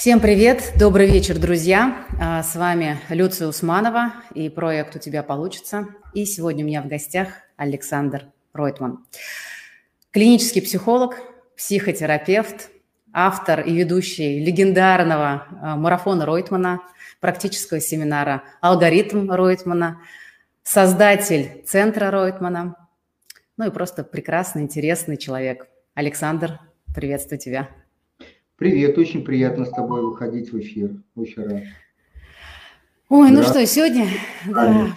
Всем привет, добрый вечер, друзья. А, с вами Люция Усманова и проект «У тебя получится». И сегодня у меня в гостях Александр Ройтман. Клинический психолог, психотерапевт, автор и ведущий легендарного а, марафона Ройтмана, практического семинара «Алгоритм Ройтмана», создатель центра Ройтмана, ну и просто прекрасный, интересный человек. Александр, приветствую тебя. Привет, очень приятно с тобой выходить в эфир. Очень рад. Ой, ну что, сегодня, да,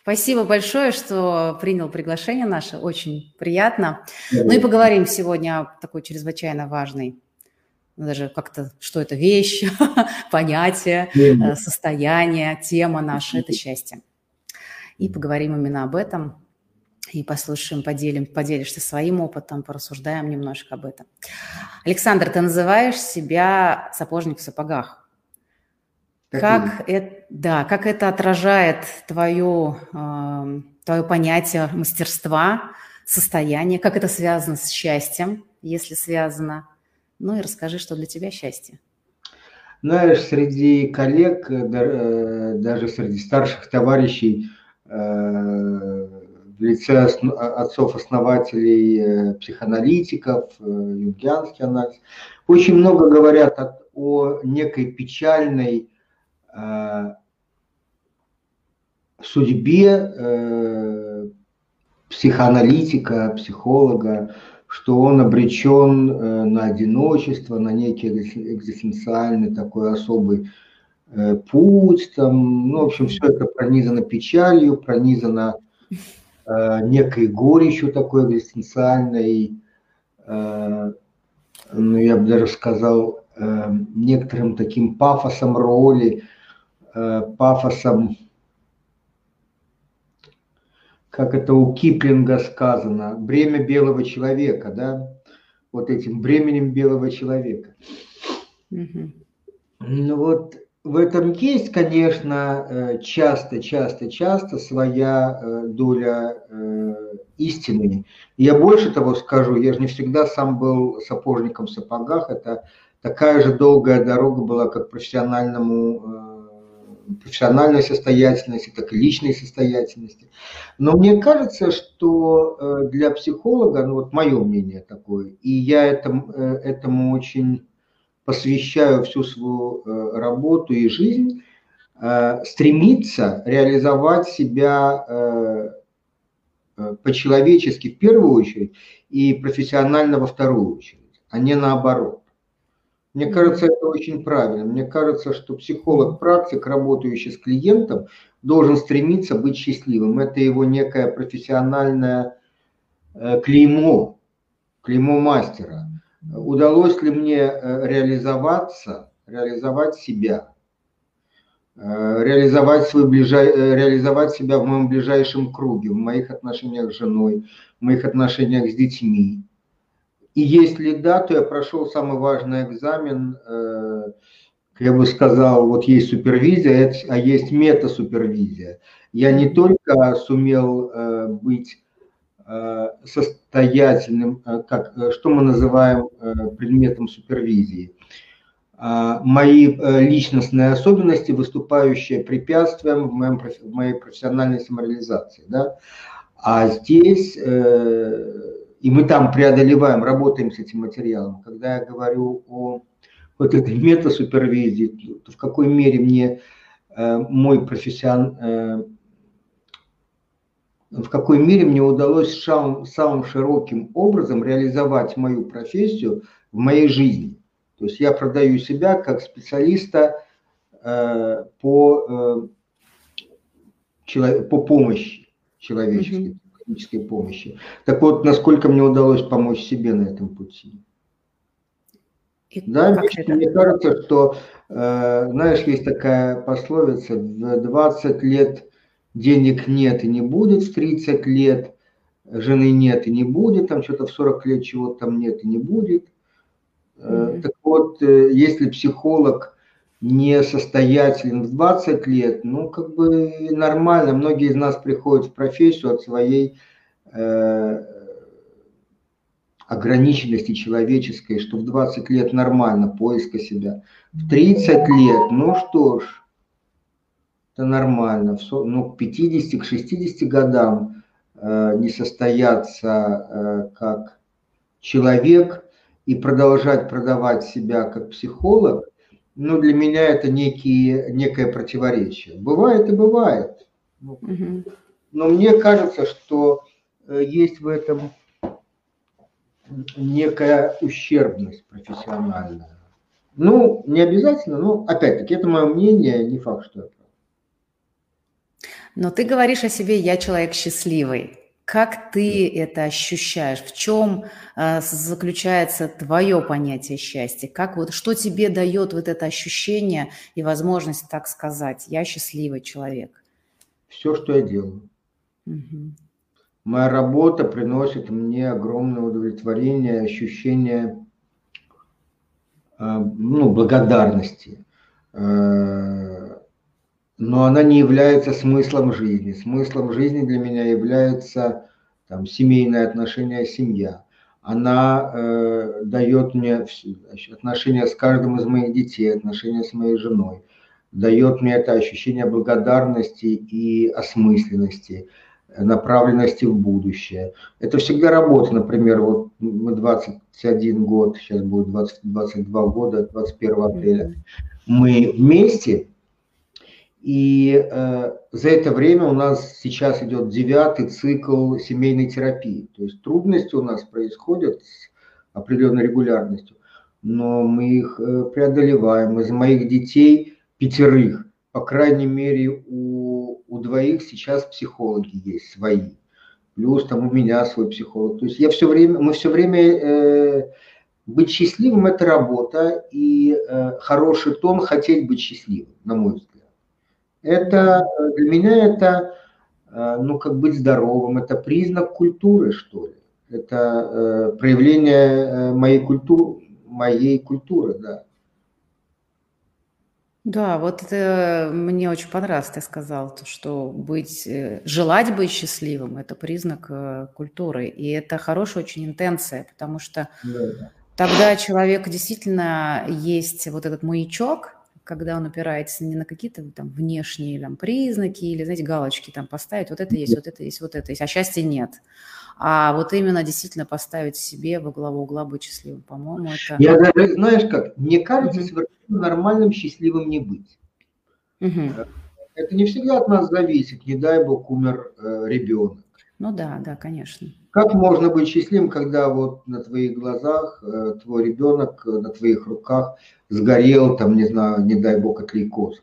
спасибо большое, что принял приглашение наше, очень приятно. Ну и поговорим сегодня о такой чрезвычайно важной, ну, даже как-то, что это вещь, понятие, э, состояние, тема наша, это счастье. И поговорим именно об этом, и послушаем, поделим, поделишься своим опытом, порассуждаем немножко об этом. Александр, ты называешь себя сапожник в сапогах. как это, да, как это отражает твое, э, твое понятие мастерства, состояние, как это связано с счастьем, если связано? Ну и расскажи, что для тебя счастье. Знаешь, среди коллег, э, э, даже среди старших товарищей, э, лице отцов-основателей э, психоаналитиков, э, юнгианский анализ, очень много говорят о, о некой печальной э, судьбе э, психоаналитика, психолога, что он обречен э, на одиночество, на некий экзистенциальный такой особый э, путь, там, ну, в общем, все это пронизано печалью, пронизано некой горечью такой экзистенциальной, э, ну, я бы даже сказал, э, некоторым таким пафосом роли, э, пафосом, как это у Киплинга сказано, бремя белого человека, да, вот этим бременем белого человека. Mm-hmm. Ну вот в этом есть, конечно, часто, часто, часто своя э, доля э, истины. Я больше того скажу, я же не всегда сам был сапожником в сапогах. Это такая же долгая дорога была как профессиональному э, профессиональной состоятельности, так и личной состоятельности. Но мне кажется, что для психолога, ну вот мое мнение такое, и я этому, этому очень посвящаю всю свою э, работу и жизнь, э, стремиться реализовать себя э, по-человечески в первую очередь и профессионально во вторую очередь, а не наоборот. Мне кажется, это очень правильно. Мне кажется, что психолог-практик, работающий с клиентом, должен стремиться быть счастливым. Это его некое профессиональное клеймо, клеймо мастера удалось ли мне э, реализоваться, реализовать себя, э, реализовать, свой ближай, э, реализовать себя в моем ближайшем круге, в моих отношениях с женой, в моих отношениях с детьми. И если да, то я прошел самый важный экзамен, я бы сказал, вот есть супервизия, а есть метасупервизия. Я не только сумел быть состоятельным, э, как, э, что мы называем предметом супервизии. А, мои личностные особенности, выступающие препятствием в, моем, в моей профессиональной самореализации. Да? А здесь, и мы там преодолеваем, работаем с этим материалом. Когда я говорю о вот этой метасупервизии, то в какой мере мне мой профессион, в какой мере мне удалось самым, самым широким образом реализовать мою профессию в моей жизни. То есть я продаю себя как специалиста э, по, э, чело, по помощи человеческой, технической mm-hmm. помощи. Так вот, насколько мне удалось помочь себе на этом пути. И да, мне, мне кажется, что, э, знаешь, есть такая пословица, в 20 лет денег нет и не будет в 30 лет, жены нет и не будет, там что-то в 40 лет чего-то там нет и не будет. Mm-hmm. Так вот, э, если психолог не состоятелен в 20 лет, ну, как бы нормально. Многие из нас приходят в профессию от своей, э, ограниченности человеческой, что в 20 лет нормально поиска себя. В 30 лет, ну что ж, это нормально. Ну, к 50, к 60 годам э, не состояться э, как человек и продолжать продавать себя как психолог, ну, для меня это некие, некое противоречие. Бывает и бывает. Ну, но мне кажется, что э, есть в этом некая ущербность профессиональная. Ну, не обязательно, но опять-таки это мое мнение, не факт, что. Но ты говоришь о себе, я человек счастливый. Как ты это ощущаешь? В чем э, заключается твое понятие счастья? Как вот что тебе дает вот это ощущение и возможность так сказать? Я счастливый человек. Все, что я делаю. Угу. Моя работа приносит мне огромное удовлетворение, ощущение э, ну, благодарности. Э, но она не является смыслом жизни. Смыслом жизни для меня является там, семейное отношение, семья. Она э, дает мне отношения с каждым из моих детей, отношения с моей женой. Дает мне это ощущение благодарности и осмысленности, направленности в будущее. Это всегда работа. Например, вот мы 21 год, сейчас будет 20, 22 года, 21 апреля. Мы вместе – и э, за это время у нас сейчас идет девятый цикл семейной терапии. То есть трудности у нас происходят с определенной регулярностью, но мы их э, преодолеваем. Из моих детей пятерых, по крайней мере, у, у двоих сейчас психологи есть свои. Плюс там у меня свой психолог. То есть я все время, мы все время э, быть счастливым – это работа, и э, хороший тон – хотеть быть счастливым, на мой взгляд. Это для меня это, э, ну, как быть здоровым, это признак культуры, что ли. Это э, проявление э, моей культуры, моей культуры, да. Да, вот это мне очень понравилось, ты сказал, что быть, желать быть счастливым – это признак культуры, и это хорошая очень интенция, потому что да. тогда человек действительно есть вот этот маячок, когда он опирается не на какие-то там внешние там, признаки или, знаете, галочки там поставить, вот это есть, вот это есть, вот это есть, а счастья нет. А вот именно действительно поставить себе во главу угла быть счастливым, по-моему, это... Я даже, знаешь как, мне кажется, совершенно нормальным счастливым не быть. Угу. Это не всегда от нас зависит, не дай бог умер э, ребенок. Ну да, да, конечно. Как можно быть счастливым, когда вот на твоих глазах э, твой ребенок, э, на твоих руках сгорел, там, не знаю, не дай бог, от лейкоза?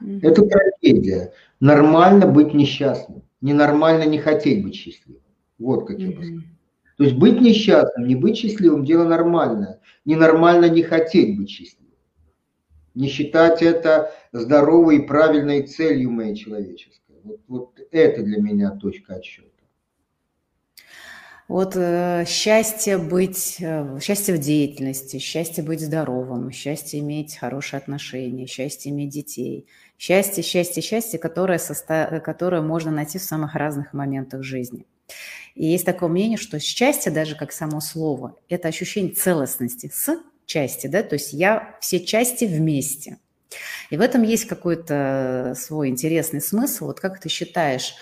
Mm-hmm. Это трагедия. Нормально быть несчастным. Ненормально не хотеть быть счастливым. Вот как я mm-hmm. То есть быть несчастным, не быть счастливым – дело нормальное. Ненормально не хотеть быть счастливым. Не считать это здоровой и правильной целью моей человеческой. Вот, вот это для меня точка отсчета. Вот э, счастье быть, э, счастье в деятельности, счастье быть здоровым, счастье иметь хорошие отношения, счастье иметь детей, счастье, счастье, счастье, которое, состо... которое можно найти в самых разных моментах жизни. И есть такое мнение, что счастье, даже как само слово, это ощущение целостности с части, да, то есть я все части вместе. И в этом есть какой-то свой интересный смысл. Вот как ты считаешь,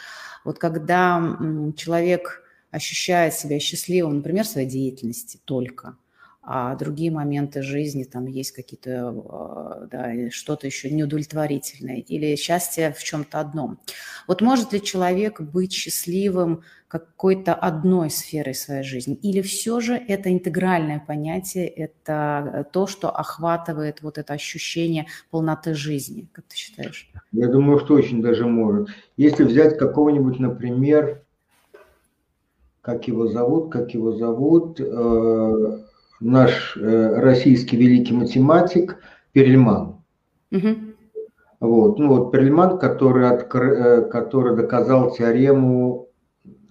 вот когда человек ощущает себя счастливым, например, в своей деятельности только, а другие моменты жизни, там есть какие-то, а, да, что-то еще неудовлетворительное, или счастье в чем-то одном. Вот может ли человек быть счастливым какой-то одной сферой своей жизни, или все же это интегральное понятие, это то, что охватывает вот это ощущение полноты жизни, как ты считаешь? Я думаю, что очень даже может. Если взять какого-нибудь, например, как его зовут, как его зовут, э, наш э, российский великий математик Перельман. Угу. Вот, ну вот Перельман, который, откр... Э, который доказал теорему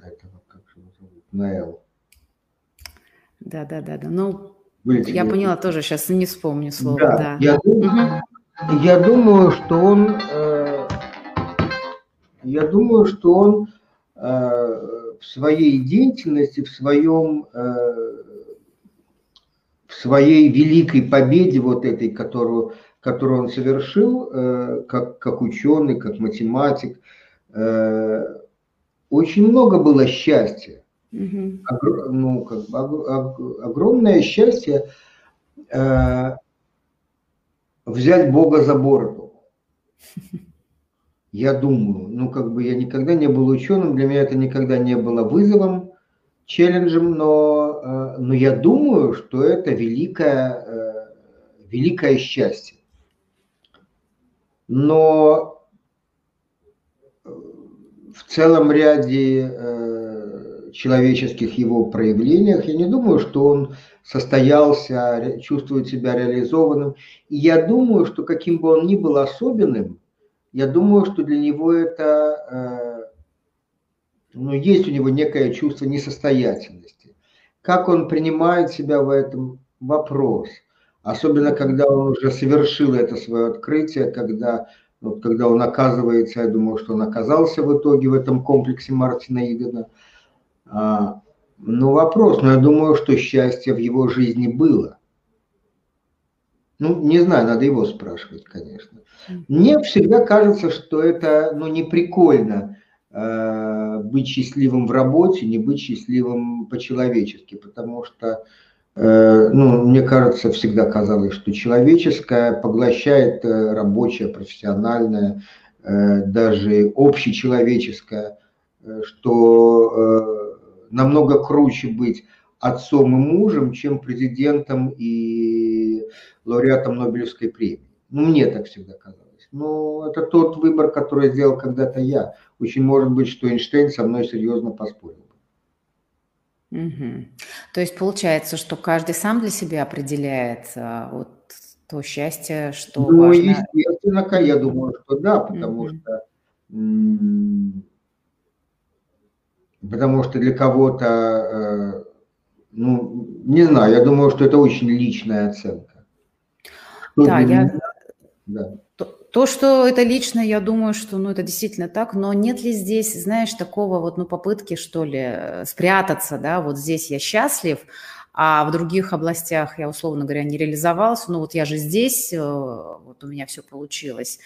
этого, как же его зовут, Наэл. Да, да, да, да. Ну, Видите, я поняла тоже, сейчас не вспомню слово. Да, да. Я, думаю, угу. я думаю, что он, э, я думаю, что он э, в своей деятельности, в своем, э, своей великой победе, вот этой, которую, которую он совершил, э, как, как ученый, как математик, э, очень много было счастья. Угу. Огр, ну, как бы, ог, огромное счастье э, взять Бога за бороду. Я думаю, ну как бы я никогда не был ученым, для меня это никогда не было вызовом, челленджем, но, э, но я думаю, что это великое, э, великое счастье. Но в целом ряде э, человеческих его проявлениях я не думаю, что он состоялся, чувствует себя реализованным. И я думаю, что каким бы он ни был особенным, я думаю, что для него это ну, есть у него некое чувство несостоятельности. Как он принимает себя в этом вопрос? Особенно, когда он уже совершил это свое открытие, когда, вот, когда он оказывается, я думаю, что он оказался в итоге в этом комплексе Мартина Идена. А, ну, вопрос, но я думаю, что счастье в его жизни было. Ну, не знаю, надо его спрашивать, конечно. Мне всегда кажется, что это, ну, не прикольно Э, быть счастливым в работе, не быть счастливым по-человечески, потому что, э, ну, мне кажется, всегда казалось, что человеческое поглощает э, рабочее, профессиональное, даже общечеловеческое, что намного круче быть отцом и мужем, чем президентом и лауреатом Нобелевской премии. Ну, мне так всегда казалось. Ну, это тот выбор, который сделал когда-то я. Очень может быть, что Эйнштейн со мной серьезно поспорил. Угу. То есть получается, что каждый сам для себя определяет а, вот то счастье, что ну, важно. естественно, я думаю, что да, потому угу. что потому что для кого-то, э, ну, не знаю, я думаю, что это очень личная оценка. да, я... Меня, да. То, что это лично, я думаю, что ну, это действительно так, но нет ли здесь, знаешь, такого вот, ну, попытки, что ли, э, спрятаться, да, вот здесь я счастлив, а в других областях я, условно говоря, не реализовался, ну, вот я же здесь, э, вот у меня все получилось.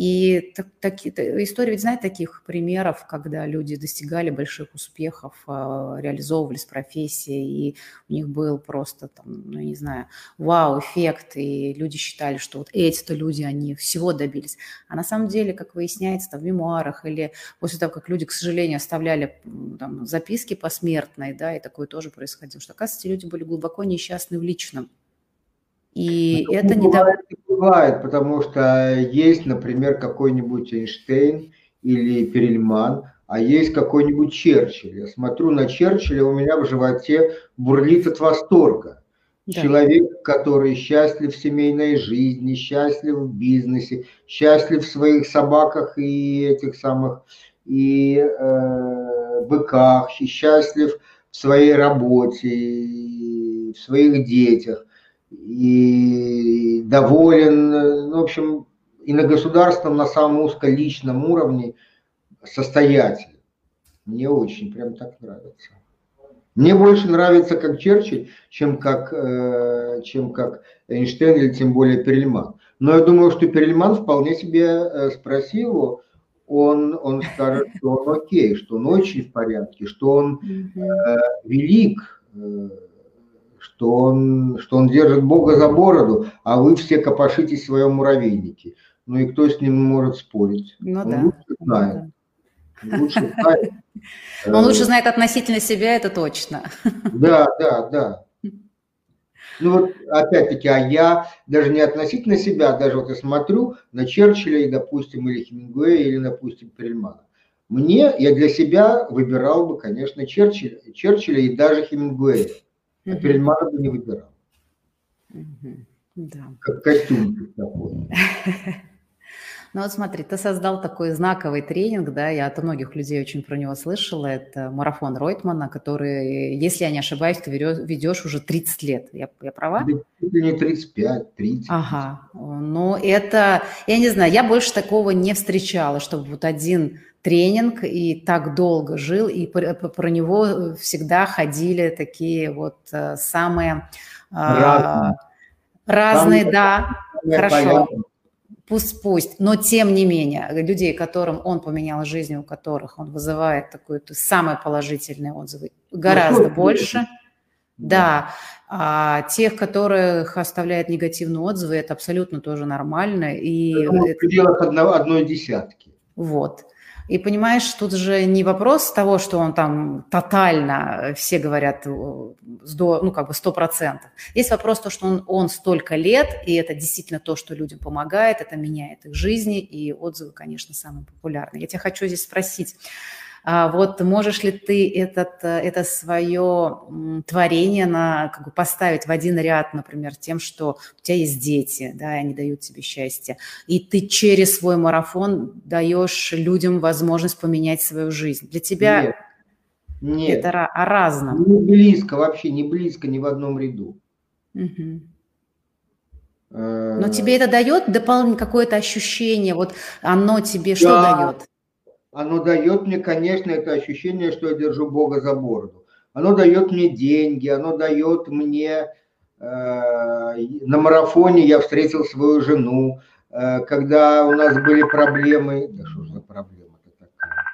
И так, так, история ведь знает таких примеров, когда люди достигали больших успехов, а, реализовывались профессии, и у них был просто, там, ну, не знаю, вау-эффект, и люди считали, что вот эти-то люди, они всего добились. А на самом деле, как выясняется, там, в мемуарах или после того, как люди, к сожалению, оставляли там, записки посмертные, да, и такое тоже происходило, что, оказывается, люди были глубоко несчастны в личном. И ну, это не бывает, бывает, потому что есть, например, какой-нибудь Эйнштейн или Перельман, а есть какой-нибудь Черчилль. Я смотрю на Черчилля, у меня в животе бурлит от восторга. Да. Человек, который счастлив в семейной жизни, счастлив в бизнесе, счастлив в своих собаках и этих самых и э, быках, и счастлив в своей работе, и в своих детях и доволен, ну, в общем, и на государственном, на самом узколичном уровне состоятель. Мне очень прям так нравится. Мне больше нравится как Черчилль, чем как, э, чем как Эйнштейн или тем более Перельман. Но я думаю, что Перельман вполне себе э, спросил его, он, он скажет, что он окей, что он очень в порядке, что он э, велик, э, что он, что он держит Бога за бороду, а вы все копошитесь в своем муравейнике. Ну и кто с ним может спорить? Ну он да. Лучше знает. Ну, да. Лучше знает. Он лучше знает относительно себя, это точно. Да, да, да. Ну вот опять-таки, а я даже не относительно себя, даже вот я смотрю на Черчилля, и, допустим, или Хемингуэя, или, допустим, Перельмана. Мне, я для себя выбирал бы, конечно, Черчилля, Черчилля и даже Хемингуэя. А перед бы не выбирал. Да. Как костюм такой. Ну вот смотри, ты создал такой знаковый тренинг, да, я от многих людей очень про него слышала, это марафон Ройтмана, который, если я не ошибаюсь, ты ведешь уже 30 лет, я, я права? Не 35, 30. Ага, ну это, я не знаю, я больше такого не встречала, чтобы вот один тренинг и так долго жил, и про, про него всегда ходили такие вот э, самые Разные, разные да, хорошо. Пусть, пусть, но тем не менее, людей, которым он поменял жизнь, у которых он вызывает такой, то самые положительные отзывы, гораздо ну, больше. Да, а тех, которых оставляют негативные отзывы, это абсолютно тоже нормально. И это в пределах одной десятки. Вот. И понимаешь, тут же не вопрос того, что он там тотально, все говорят, э, ну как бы сто процентов. Есть вопрос то, что он, он столько лет, и это действительно то, что людям помогает, это меняет их жизни, и отзывы, конечно, самые популярные. Я тебя хочу здесь спросить, вот можешь ли ты этот, это свое творение на, как бы поставить в один ряд, например, тем, что у тебя есть дети, да, и они дают тебе счастье, и ты через свой марафон даешь людям возможность поменять свою жизнь. Для тебя Нет. Нет. это о разном. Не близко, вообще не близко ни в одном ряду. Угу. Но тебе это дает дополнительное какое-то ощущение, вот оно тебе да. что дает? Оно дает мне, конечно, это ощущение, что я держу Бога за бороду. Оно дает мне деньги, оно дает мне... Э, на марафоне я встретил свою жену, э, когда у нас были проблемы... Да что за проблема-то такая?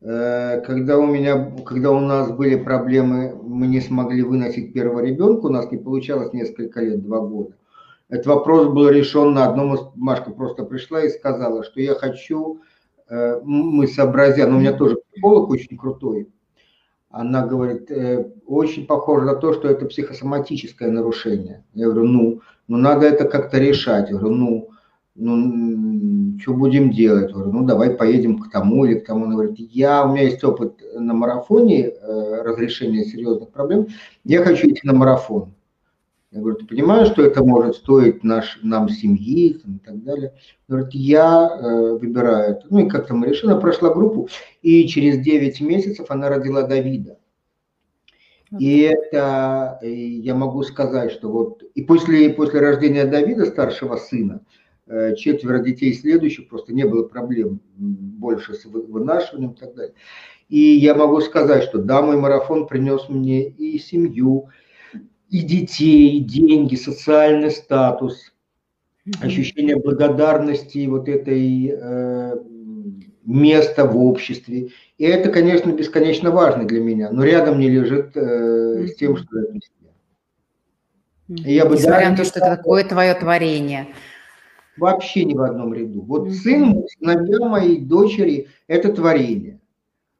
Э, когда у меня, когда у нас были проблемы, мы не смогли выносить первого ребенка, у нас не получалось несколько лет, два года. Этот вопрос был решен на одном из... Машка просто пришла и сказала, что я хочу, э, мы сообразя, но у меня тоже психолог очень крутой, она говорит, э, очень похоже на то, что это психосоматическое нарушение. Я говорю, ну, ну надо это как-то решать. Я говорю, ну, ну, что будем делать? Я говорю, ну, давай поедем к тому или к тому. Она говорит, я, у меня есть опыт на марафоне э, разрешения серьезных проблем, я хочу идти на марафон. Я говорю, ты понимаешь, что это может стоить наш, нам семьи и так далее? Говорит, я э, выбираю это. Ну и как-то мы решили, она прошла группу, и через 9 месяцев она родила Давида. И это, я могу сказать, что вот, и после, после рождения Давида, старшего сына, э, четверо детей следующих, просто не было проблем больше с вынашиванием и так далее. И я могу сказать, что да, мой марафон принес мне и семью, и детей, и деньги, социальный статус, ощущение благодарности, вот этой э, места в обществе. И это, конечно, бесконечно важно для меня, но рядом не лежит э, с тем, что для И я бы Несмотря на то, что это такое твое творение. Вообще ни в одном ряду. Вот mm-hmm. сын, сыновья моей дочери – это творение,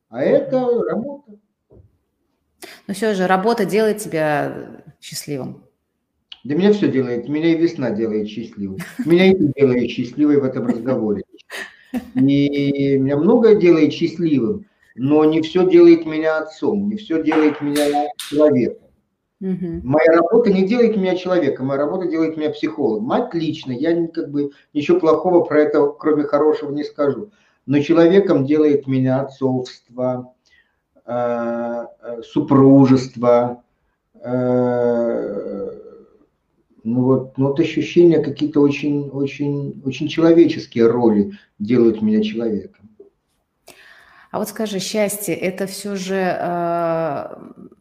а это работа. Но все же работа делает тебя счастливым? Да меня все делает. Меня и весна делает счастливым. Меня и делает счастливой в этом разговоре. И меня многое делает счастливым, но не все делает меня отцом, не все делает меня человеком. Угу. Моя работа не делает меня человеком, моя работа делает меня психологом. Отлично, я как бы ничего плохого про это, кроме хорошего, не скажу. Но человеком делает меня отцовство, э, э, супружество, ну вот, ну вот ощущения какие-то очень, очень, очень человеческие роли делают меня человеком. А вот скажи, счастье – это все же э,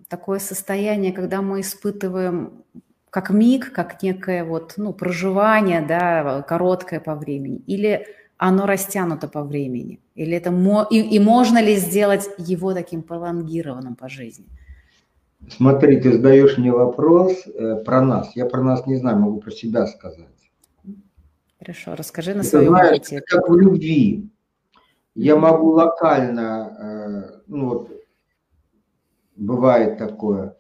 такое состояние, когда мы испытываем как миг, как некое вот, ну, проживание, да, короткое по времени, или оно растянуто по времени, или это мо и, и можно ли сделать его таким пролонгированным по жизни? Смотри, ты задаешь мне вопрос э, про нас. Я про нас не знаю, могу про себя сказать. Хорошо, расскажи на своем опыте. Как в любви. Я могу локально, э, ну вот, бывает такое,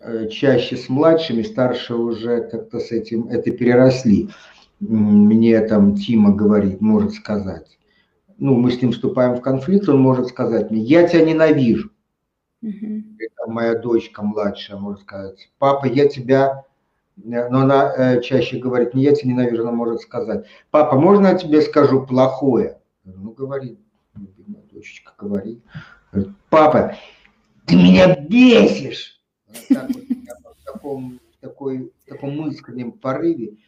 э, чаще с младшими, старшие уже как-то с этим, это переросли. Мне там Тима говорит, может сказать. Ну, мы с ним вступаем в конфликт, он может сказать мне, я тебя ненавижу. Угу. Это моя дочка младшая, можно сказать. Папа, я тебя... Но она э, чаще говорит, не я тебя ненавижу, она может сказать. Папа, можно я тебе скажу плохое? Ну, говори, любимая дочечка, говори. Папа, ты меня бесишь! Так вот, в таком, такой, таком искреннем порыве.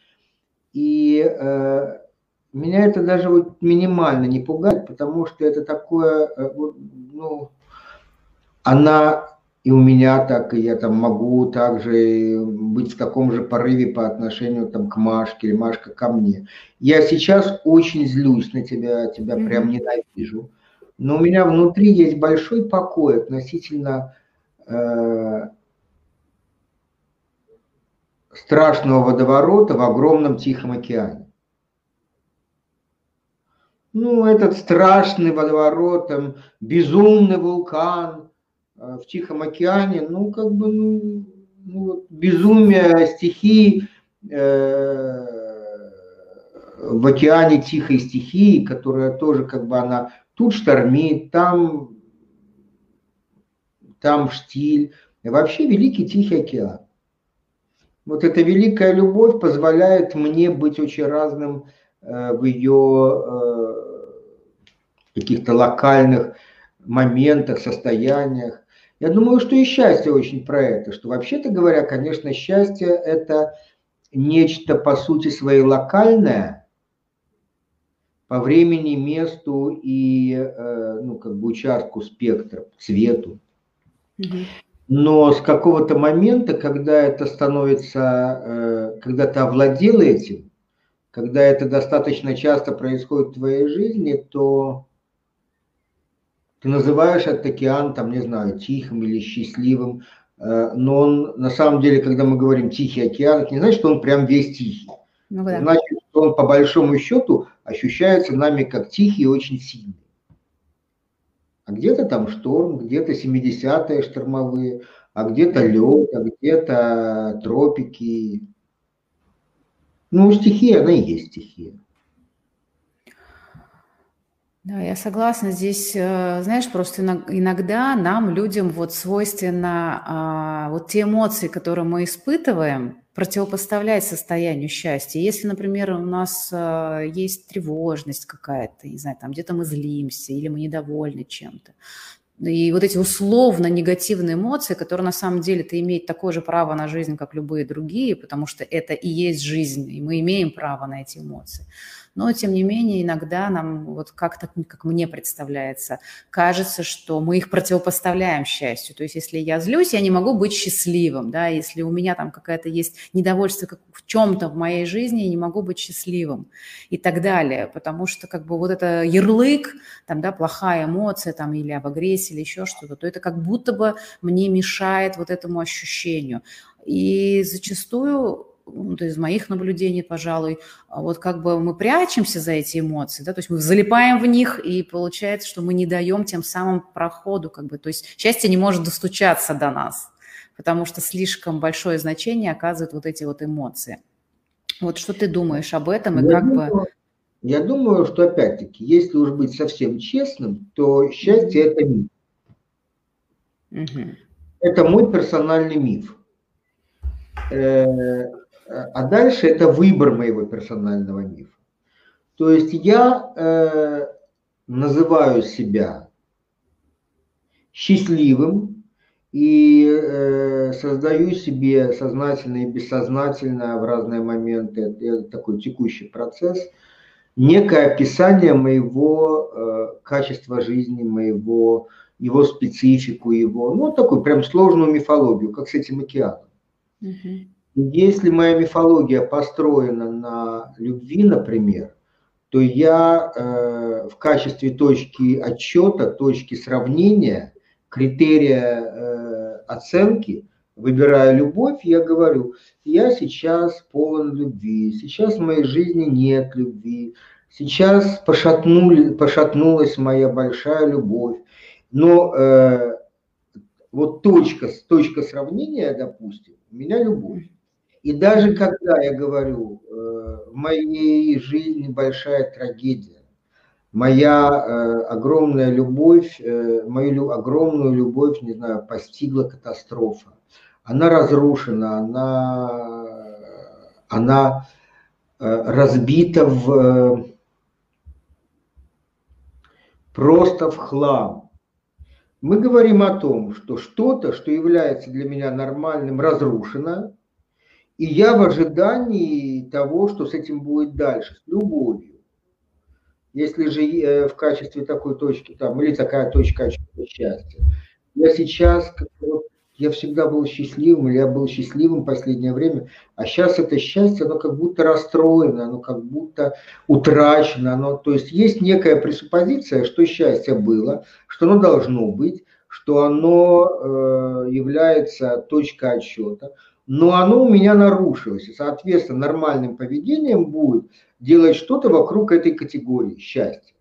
И э, меня это даже вот минимально не пугает, потому что это такое, э, ну, она и у меня так, и я там могу также быть в таком же порыве по отношению там, к Машке или Машка ко мне. Я сейчас очень злюсь на тебя, тебя mm-hmm. прям ненавижу. Но у меня внутри есть большой покой относительно э, страшного водоворота в огромном Тихом океане. Ну, этот страшный водоворот, там, безумный вулкан, в Тихом океане, ну, как бы, ну, ну безумие стихии э, в океане тихой стихии, которая тоже, как бы, она тут штормит, там, там штиль. И вообще Великий Тихий океан. Вот эта великая любовь позволяет мне быть очень разным э, в ее э, каких-то локальных моментах, состояниях. Я думаю, что и счастье очень про это, что вообще-то говоря, конечно, счастье это нечто по сути своей локальное, по времени, месту и э, ну, как бы участку спектра, цвету. Но с какого-то момента, когда это становится, э, когда ты овладел этим, когда это достаточно часто происходит в твоей жизни, то ты называешь этот океан, там, не знаю, тихим или счастливым, э, но он, на самом деле, когда мы говорим Тихий океан, это не значит, что он прям весь тихий. Ну, да. Значит, что он по большому счету ощущается нами как тихий и очень сильный. А где-то там шторм, где-то 70-е штормовые, а где-то лед, а где-то тропики. Ну, стихия, она и есть стихия. Да, я согласна. Здесь, э, знаешь, просто иногда нам, людям, вот свойственно а, вот те эмоции, которые мы испытываем, противопоставлять состоянию счастья. Если, например, у нас э, есть тревожность какая-то, не знаю, там где-то мы злимся или мы недовольны чем-то, и вот эти условно негативные эмоции, которые на самом деле-то имеют такое же право на жизнь, как любые другие, потому что это и есть жизнь, и мы имеем право на эти эмоции но тем не менее иногда нам, вот как-то, как мне представляется, кажется, что мы их противопоставляем счастью. То есть если я злюсь, я не могу быть счастливым, да, если у меня там какая-то есть недовольство как в чем-то в моей жизни, я не могу быть счастливым и так далее, потому что как бы вот это ярлык, там, да, плохая эмоция там или об агрессии или еще что-то, то это как будто бы мне мешает вот этому ощущению. И зачастую ну, из моих наблюдений, пожалуй, а вот как бы мы прячемся за эти эмоции, да, то есть мы залипаем в них, и получается, что мы не даем тем самым проходу, как бы, то есть счастье не может достучаться до нас, потому что слишком большое значение оказывают вот эти вот эмоции. Вот что ты думаешь об этом и я как думаю, бы... Я думаю, что опять-таки, если уж быть совсем честным, то счастье – это миф. Угу. Это мой персональный миф. Э, а дальше это выбор моего персонального мифа. То есть я э, называю себя счастливым и э, создаю себе сознательно и бессознательно в разные моменты, такой текущий процесс, некое описание моего э, качества жизни, моего, его специфику, его, ну, такую прям сложную мифологию, как с этим океаном. Uh-huh. Если моя мифология построена на любви, например, то я э, в качестве точки отчета, точки сравнения, критерия э, оценки выбираю любовь, я говорю, я сейчас полон любви, сейчас в моей жизни нет любви, сейчас пошатнули, пошатнулась моя большая любовь. Но э, вот точка, точка сравнения, допустим, у меня любовь. И даже когда я говорю, э, в моей жизни большая трагедия, моя э, огромная любовь, э, мою огромную любовь, не знаю, постигла катастрофа. Она разрушена, она, она разбита в просто в хлам. Мы говорим о том, что что-то, что является для меня нормальным, разрушено, и я в ожидании того, что с этим будет дальше, с любовью. Если же э, в качестве такой точки, там, или такая точка счастья, я сейчас я всегда был счастливым, или я был счастливым в последнее время, а сейчас это счастье, оно как будто расстроено, оно как будто утрачено, оно, то есть есть некая пресуппозиция, что счастье было, что оно должно быть, что оно э, является точкой отсчета, но оно у меня нарушилось, и, соответственно, нормальным поведением будет делать что-то вокруг этой категории счастья.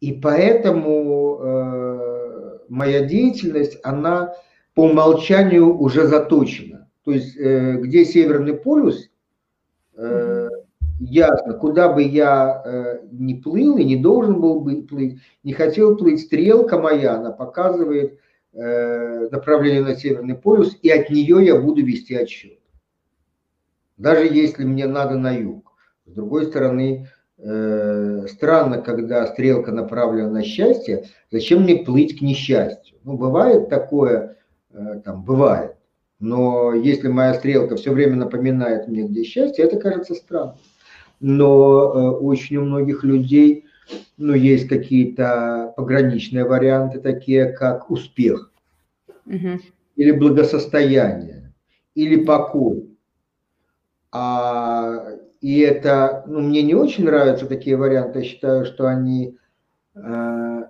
И поэтому э, моя деятельность, она по умолчанию уже заточена. То есть, э, где Северный полюс, э, ясно, куда бы я э, не плыл и не должен был бы плыть, не хотел плыть, стрелка моя, она показывает направление на Северный полюс, и от нее я буду вести отсчет. Даже если мне надо на юг. С другой стороны, э, странно, когда стрелка направлена на счастье, зачем мне плыть к несчастью? Ну, бывает такое, э, там, бывает. Но если моя стрелка все время напоминает мне, где счастье, это кажется странным но э, очень у многих людей ну, есть какие-то пограничные варианты, такие как успех, угу. или благосостояние, или покой. А, и это, ну, мне не очень нравятся такие варианты, я считаю, что они э,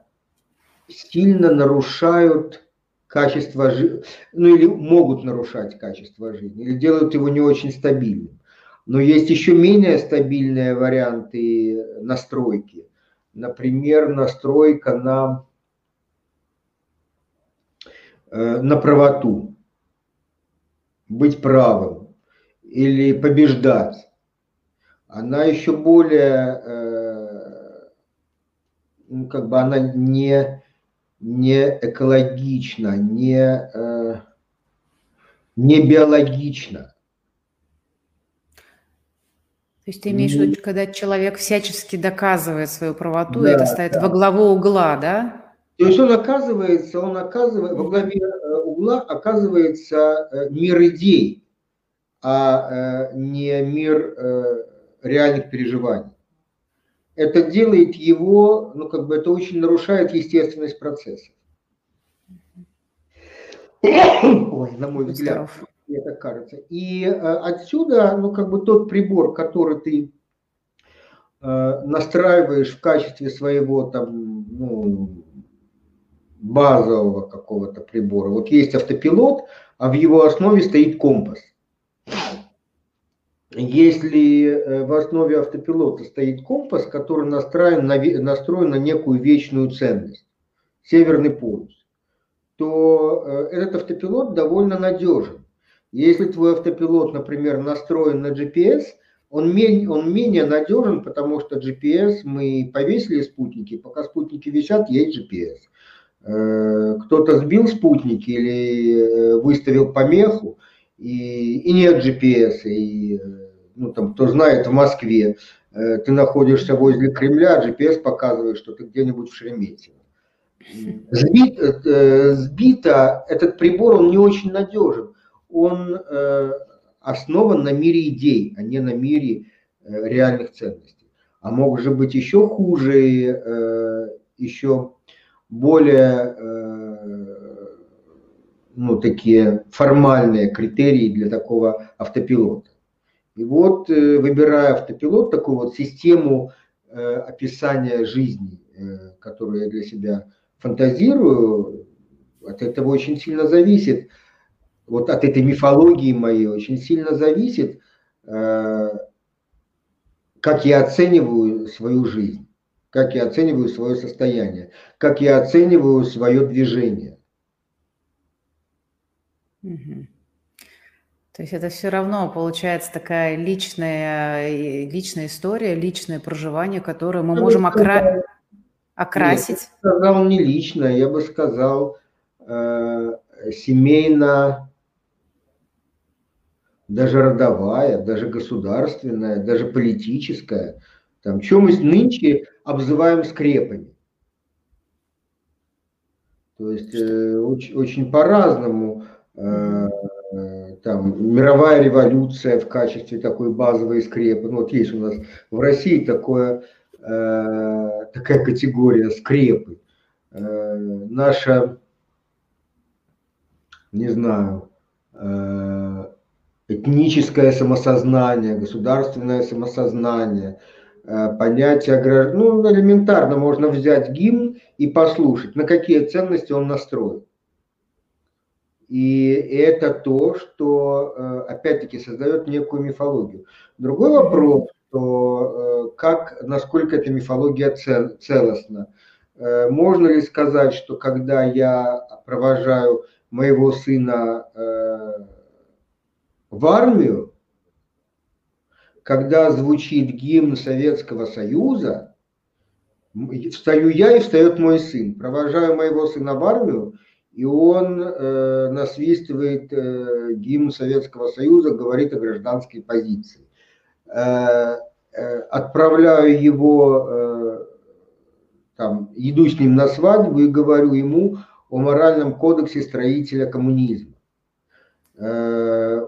сильно нарушают качество жизни, ну или могут нарушать качество жизни, или делают его не очень стабильным. Но есть еще менее стабильные варианты настройки. Например, настройка на, э, на правоту, быть правым или побеждать. Она еще более, э, ну, как бы она не, не экологична, не, э, не биологична то есть ты имеешь в виду, когда человек всячески доказывает свою правоту, да, это ставит да. во главу угла, да? То есть он оказывается, он оказывает, во главе э, угла оказывается э, мир идей, а э, не мир реальных переживаний. Это делает его, ну как бы это очень нарушает естественность процесса. Ой, на мой взгляд. Здоров мне так кажется. И э, отсюда, ну, как бы тот прибор, который ты э, настраиваешь в качестве своего там, ну, базового какого-то прибора. Вот есть автопилот, а в его основе стоит компас. Если э, в основе автопилота стоит компас, который настроен на, настроен на некую вечную ценность, Северный полюс, то этот автопилот довольно надежен. Если твой автопилот, например, настроен на GPS, он, менее, он менее надежен, потому что GPS мы повесили спутники, пока спутники висят, есть GPS. Э, кто-то сбил спутники или э, выставил помеху, и, и нет GPS. И, э, ну, там, кто знает, в Москве ты находишься возле Кремля, GPS показывает, что ты где-нибудь в Шереметьево. Сбит, сбито, этот прибор, он не очень надежен он э, основан на мире идей, а не на мире э, реальных ценностей. А могут же быть еще хуже, э, еще более ну, такие формальные критерии для такого автопилота. И вот, выбирая автопилот, такую вот систему описания жизни, которую я для себя фантазирую, от этого очень сильно зависит, вот от этой мифологии моей очень сильно зависит, э, как я оцениваю свою жизнь, как я оцениваю свое состояние, как я оцениваю свое движение. То есть это все равно получается такая личная, личная история, личное проживание, которое мы можем окра... окрасить. Нет, я бы сказал не лично, я бы сказал э, семейно даже родовая, даже государственная, даже политическая. Там, что мы нынче обзываем скрепами. То есть э, очень, очень по-разному э, там мировая революция в качестве такой базовой скрепы. Ну, вот есть у нас в России такое, э, такая категория скрепы. Э, наша не знаю, этническое самосознание, государственное самосознание, понятие граждан. Ну, элементарно можно взять гимн и послушать, на какие ценности он настроен. И это то, что, э, опять-таки, создает некую мифологию. Другой вопрос, что э, как, насколько эта мифология цел, целостна. Э, можно ли сказать, что когда я провожаю моего сына в армию, когда звучит гимн Советского Союза, встаю я и встает мой сын. Провожаю моего сына в армию, и он э, насвистывает э, гимн Советского Союза, говорит о гражданской позиции. Э, э, отправляю его, э, там, иду с ним на свадьбу и говорю ему о моральном кодексе строителя коммунизма. Э,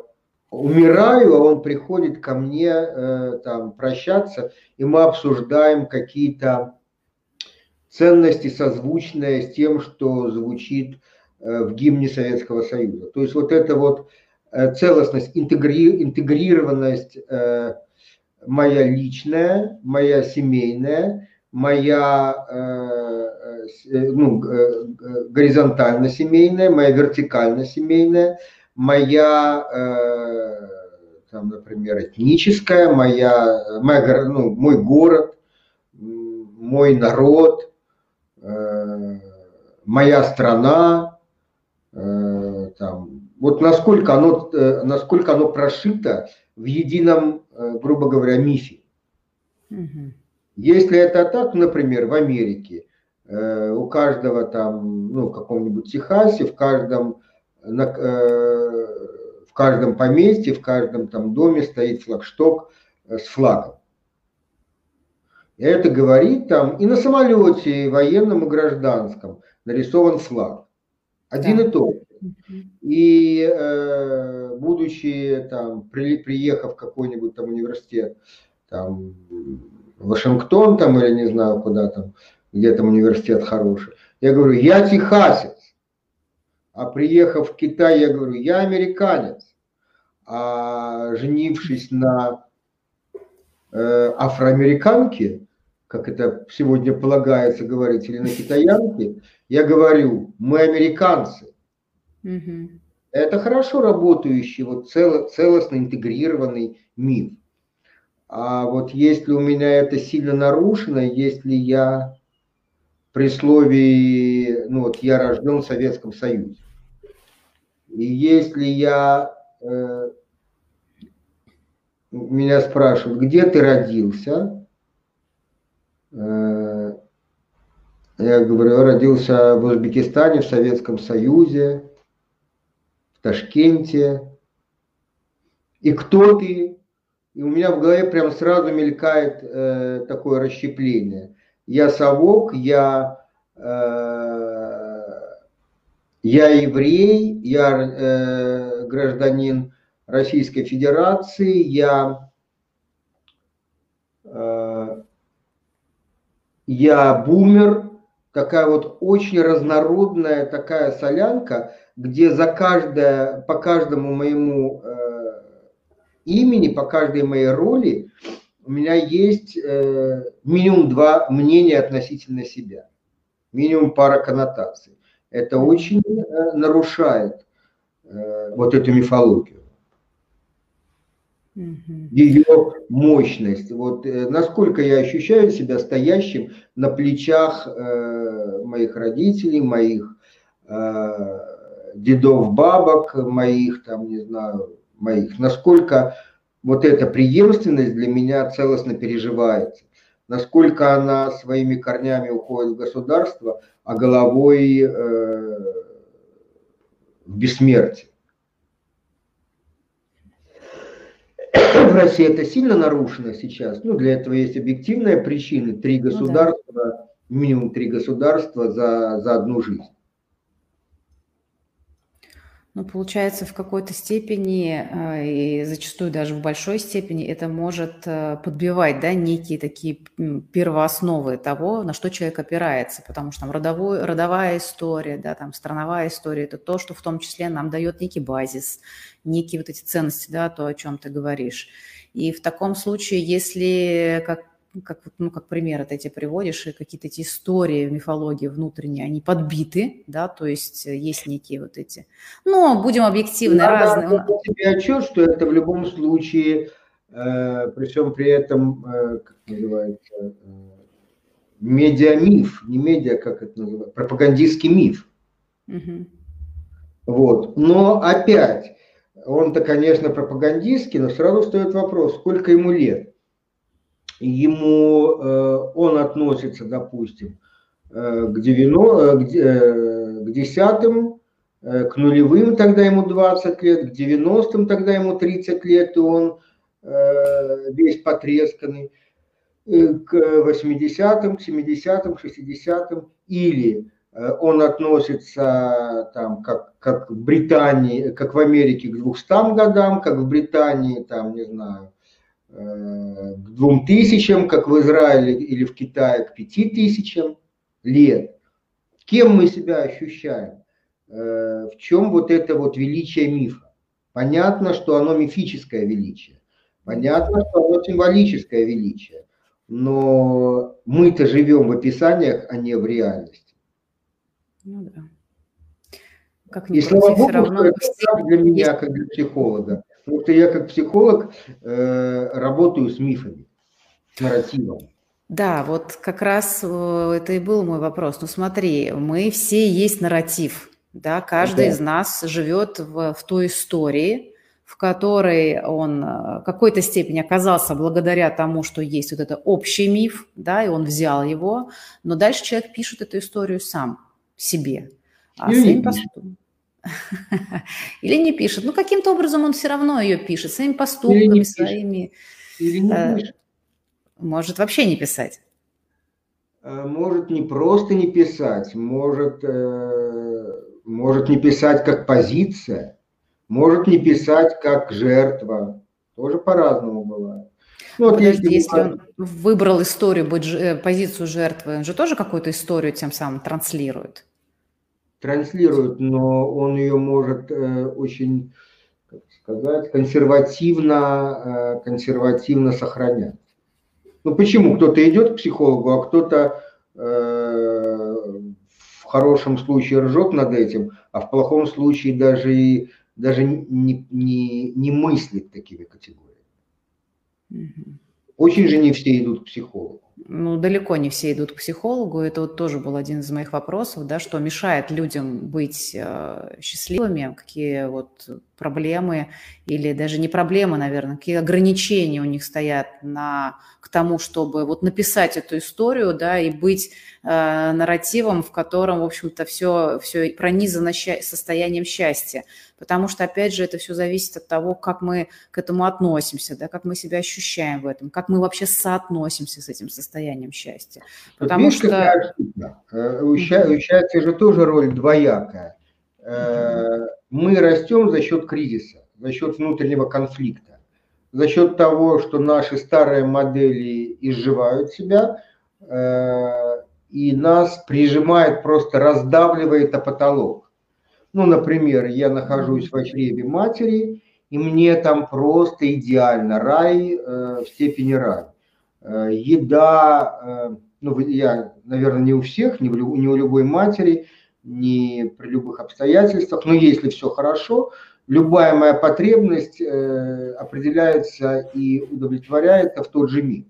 умираю, а он приходит ко мне э, там прощаться, и мы обсуждаем какие-то ценности, созвучные с тем, что звучит Э, в гимне Советского Союза. То есть вот эта вот э, целостность, интегри, интегрированность э, моя личная, моя семейная, моя ну, горизонтально семейная, моя вертикально моя, там, например, этническая, моя, моя, ну, мой город, мой народ, моя страна, Э, там, вот насколько оно, э, насколько оно прошито в едином, э, грубо говоря, мифе. Угу. Если это так, например, в Америке, у каждого там, ну, в каком-нибудь Техасе, в каждом, на, в каждом поместье, в каждом там доме стоит флагшток с флагом. И это говорит там, и на самолете военном и гражданском нарисован флаг. Один да. и тот. И э, будучи там, при, приехав в какой-нибудь там университет, там, Вашингтон там или не знаю куда там, где там университет хороший, я говорю, я техасец. А приехав в Китай, я говорю, я американец. А женившись на э, афроамериканке, как это сегодня полагается говорить, или на китаянке, я говорю, мы американцы. Угу. Это хорошо работающий, вот цел, целостно интегрированный миф. А вот если у меня это сильно нарушено, если я при слове, ну вот я рожден в Советском Союзе, и если я, э, меня спрашивают, где ты родился, Э, я говорю, я родился в Узбекистане, в Советском Союзе, в Ташкенте. И кто ты? И у меня в голове прям сразу мелькает э, такое расщепление. Я совок, я, э, я еврей, я э, гражданин Российской Федерации, я э, я бумер, такая вот очень разнородная такая солянка, где за каждое, по каждому моему э, имени, по каждой моей роли у меня есть э, минимум два мнения относительно себя, минимум пара коннотаций. Это очень э, нарушает э, вот эту мифологию ее мощность. Вот э, насколько я ощущаю себя стоящим на плечах э, моих родителей, моих э, дедов, бабок, моих там, не знаю, моих. Насколько вот эта преемственность для меня целостно переживается. Насколько она своими корнями уходит в государство, а головой э, в бессмертие. В России это сильно нарушено сейчас. Ну, для этого есть объективные причины. Три государства, ну, да. минимум три государства за, за одну жизнь. Ну, получается, в какой-то степени, э, и зачастую даже в большой степени, это может э, подбивать, да, некие такие первоосновы того, на что человек опирается, потому что там родовой, родовая история, да, там страновая история, это то, что в том числе нам дает некий базис, некие вот эти ценности, да, то, о чем ты говоришь. И в таком случае, если, как как, ну, как пример это эти приводишь, и какие-то эти истории в мифологии внутренние, они подбиты, да, то есть э, есть некие вот эти, но будем объективны, Надо разные. Надо себе отчет, что это в любом случае, э, при всем при этом, э, как называется, э, медиамиф, не медиа, как это называется, пропагандистский миф. Угу. Вот, но опять, он-то, конечно, пропагандистский, но сразу встает вопрос, сколько ему лет ему э, он относится, допустим, э, к, 90, к, к десятым, э, к нулевым, тогда ему 20 лет, к 90-м, тогда ему 30 лет, и он весь потресканный, к 80-м, к 70-м, 60-м, или он относится там, как, как в Британии, как в Америке к 200 годам, как в Британии, там, не знаю, Э, к двум тысячам, как в Израиле или в Китае к пяти тысячам лет. Кем мы себя ощущаем? Э, в чем вот это вот величие мифа? Понятно, что оно мифическое величие. Понятно, что оно символическое величие. Но мы-то живем в описаниях, а не в реальности. Ну да. Как ни И слава Богу, равно... что это для меня, как для психолога. Потому что я как психолог э, работаю с мифами, с нарративом. Да, вот как раз э, это и был мой вопрос. Ну смотри, мы все есть нарратив, да, каждый да. из нас живет в, в той истории, в которой он э, в какой-то степени оказался благодаря тому, что есть вот это общий миф, да, и он взял его, но дальше человек пишет эту историю сам себе, а своим поступком. Или не пишет. Ну, каким-то образом он все равно ее пишет, своими поступками, своими... Э. Может вообще не писать. Э, может не просто не писать, может, э, может не писать как позиция, может не писать как жертва. Тоже по-разному бывает. Ну, вот Подожди, если, если он выбрал историю, позицию жертвы, он же тоже какую-то историю тем самым транслирует транслирует, но он ее может э, очень, как сказать, консервативно, э, консервативно сохранять. Ну почему? Кто-то идет к психологу, а кто-то э, в хорошем случае ржет над этим, а в плохом случае даже, и, даже не, не, не мыслит такими категориями. Очень же не все идут к психологу ну, далеко не все идут к психологу. Это вот тоже был один из моих вопросов, да, что мешает людям быть э, счастливыми, какие вот проблемы или даже не проблемы, наверное, какие ограничения у них стоят на, к тому, чтобы вот написать эту историю, да, и быть э, нарративом, в котором, в общем-то, все, все пронизано ща- состоянием счастья. Потому что, опять же, это все зависит от того, как мы к этому относимся, да, как мы себя ощущаем в этом, как мы вообще соотносимся с этим состоянием счастья. Потому Видишь, что... Э, у счастья же тоже роль двоякая. Э, мы растем за счет кризиса, за счет внутреннего конфликта, за счет того, что наши старые модели изживают себя, э, и нас прижимает, просто раздавливает о потолок. Ну, например, я нахожусь в чреве матери, и мне там просто идеально рай э, в степени рай. Еда, ну, я, наверное, не у всех, не, у, не у любой матери – не при любых обстоятельствах, но если все хорошо, любая моя потребность э, определяется и удовлетворяется в тот же миг.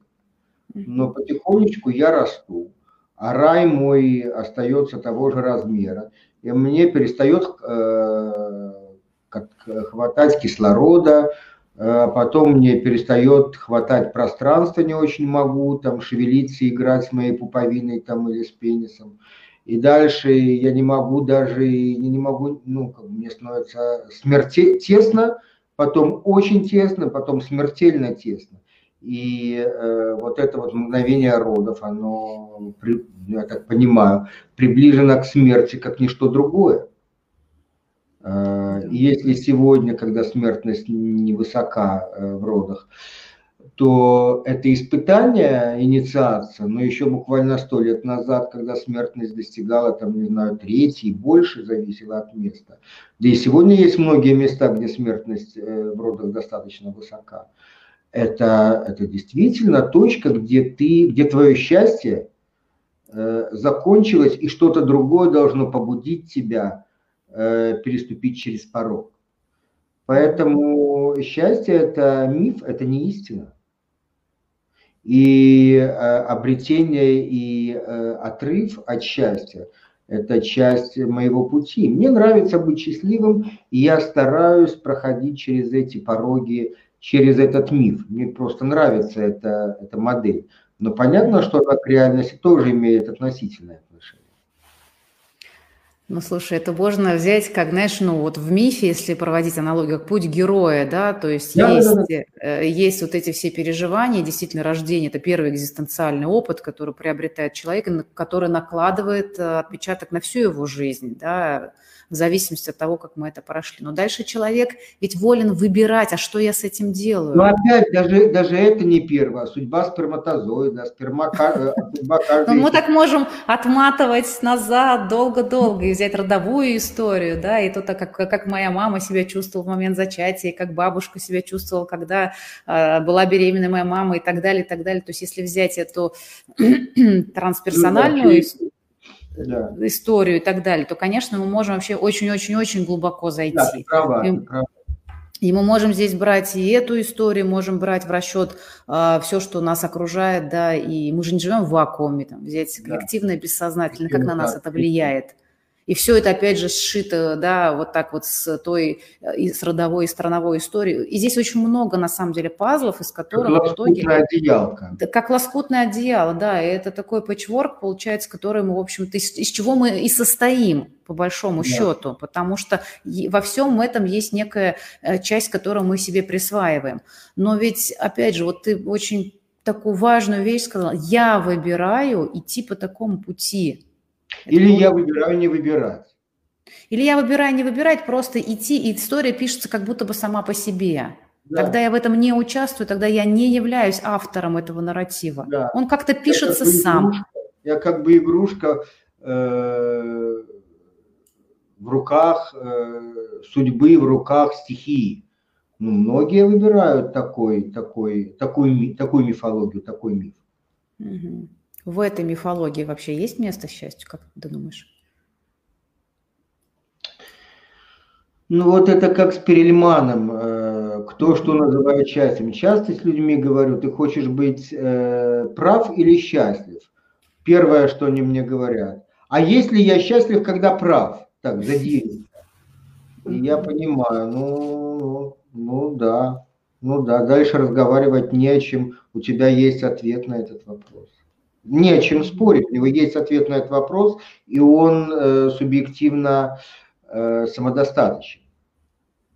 Но потихонечку я расту, а рай мой остается того же размера. И мне перестает э, хватать кислорода, э, потом мне перестает хватать пространства, не очень могу там шевелиться, играть с моей пуповиной там или с пенисом. И дальше я не могу даже, не, не могу, ну, как мне становится смерти, тесно, потом очень тесно, потом смертельно тесно. И э, вот это вот мгновение родов, оно, я так понимаю, приближено к смерти, как ничто другое. Э, если сегодня, когда смертность невысока э, в родах, то это испытание, инициация, но еще буквально сто лет назад, когда смертность достигала, там, не знаю, трети и больше, зависело от места. Да и сегодня есть многие места, где смертность э, в родах достаточно высока. Это, это действительно точка, где ты, где твое счастье закончилось, и что-то другое должно побудить тебя э, переступить через порог. Поэтому счастье – это миф, это не истина и э, обретение и э, отрыв от счастья – это часть моего пути. Мне нравится быть счастливым, и я стараюсь проходить через эти пороги, через этот миф. Мне просто нравится эта, эта модель. Но понятно, что она к реальности тоже имеет относительное отношение. Ну, слушай, это можно взять, как, знаешь, ну, вот в мифе, если проводить аналогию, как путь героя, да, то есть да, есть, да, да. Э, есть вот эти все переживания, действительно, рождение – это первый экзистенциальный опыт, который приобретает человек, который накладывает э, отпечаток на всю его жизнь, да, в зависимости от того, как мы это прошли. Но дальше человек ведь волен выбирать, а что я с этим делаю? Но опять, даже, даже это не первое. Судьба сперматозоида, сперма, э. Но мы так можем отматывать назад долго-долго и взять родовую историю, да, и то, как, как моя мама себя чувствовала в момент зачатия, как бабушка себя чувствовала, когда э, была беременна моя мама и так далее, и так далее. То есть если взять эту трансперсональную да. историю и так далее, то, конечно, мы можем вообще очень-очень-очень глубоко зайти. Да, права, и, права. и мы можем здесь брать и эту историю, можем брать в расчет э, все, что нас окружает, да, и мы же не живем в вакууме, там, взять коллективное, бессознательно, как на нас это влияет. И все это, опять же, сшито, да, вот так вот с той, и с родовой, и страновой историей. И здесь очень много, на самом деле, пазлов, из которых как в итоге... одеялка. Как лоскутное одеяло, да, и это такой пэтчворк, получается, который мы, в общем-то, из, из чего мы и состоим, по большому да. счету, потому что во всем этом есть некая э, часть, которую мы себе присваиваем. Но ведь, опять же, вот ты очень такую важную вещь сказала, я выбираю идти по такому пути, или я выбираю не выбирать. Или я выбираю не выбирать, просто идти, и история пишется как будто бы сама по себе. Да. Когда я в этом не участвую, тогда я не являюсь автором этого нарратива. Да. Он как-то пишется я как сам. Игрушка, я как бы игрушка э, в руках э, судьбы, в руках стихии. Ну, многие выбирают такой, такой, такую, такую мифологию, такой миф. Угу. В этой мифологии вообще есть место счастью, как ты думаешь? Ну вот это как с Перельманом, э, кто что называет счастьем. Часто с людьми говорю, ты хочешь быть э, прав или счастлив? Первое, что они мне говорят. А если я счастлив, когда прав? Так, задели. И я понимаю, ну, ну, ну да, ну да, дальше разговаривать не о чем, у тебя есть ответ на этот вопрос не о чем спорить, у него есть ответ на этот вопрос, и он э, субъективно э, самодостаточен.